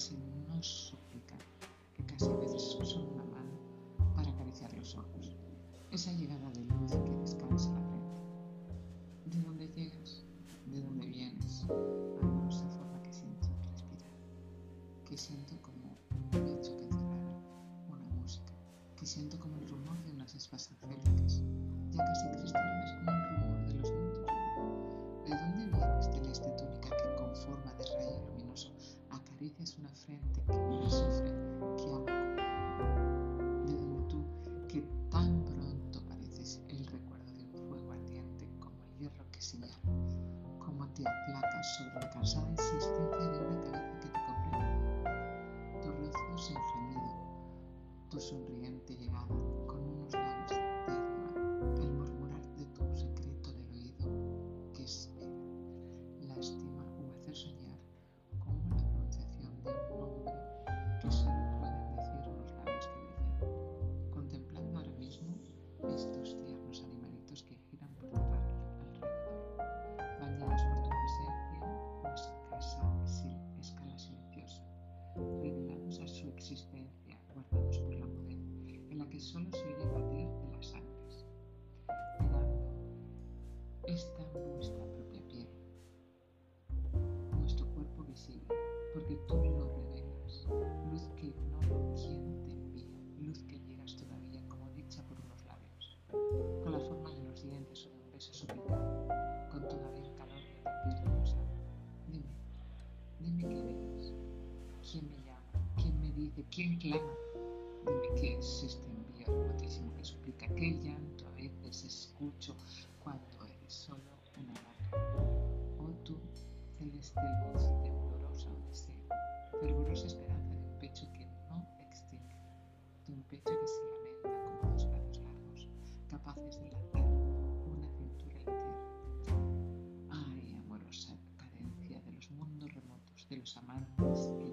casi no súplica, que casi a veces son una mano para acariciar los ojos. Esa llegada de luz que descansa la frente. ¿De dónde llegas? ¿De dónde vienes? Amorosa forma que siento respirar, que siento como un pecho que cerrara una música, que siento como el rumor de unas aspas angélicas, ya casi cristalinas como un rumor de los vientos. ¿De dónde vienes, celeste túnica que con forma de rayo luminoso acaricias una frente que me sufre, que ama ¿De dónde tú, que tan pronto pareces el recuerdo de un fuego ardiente como el hierro que señala, como te aplacas sobre la cansada existencia de una cabeza que te comprende? Tu rostro sin gemido, tu sonriente llegada con unos la que solo se oye batir de las sangres, mirando esta vuestra propia piel, nuestro cuerpo visible, porque tú lo revelas, luz que ignoro quién te envía, luz que llegas todavía como dicha por unos labios, con la forma de los dientes de un beso suplicado, con todavía el calor de tu piel rosada. Dime, dime qué ves, quién me llama, quién me dice, quién clama. Dime qué es este envío remotísimo que suplica, qué llanto a veces escucho cuando eres solo una lágrima. Oh tú, celeste luz, temblorosa deseo, fervorosa esperanza de un pecho que no extingue, de un pecho que se lamenta como dos brazos largos, capaces de lanzar una cintura en la tierra. Ay, amorosa cadencia de los mundos remotos, de los amantes que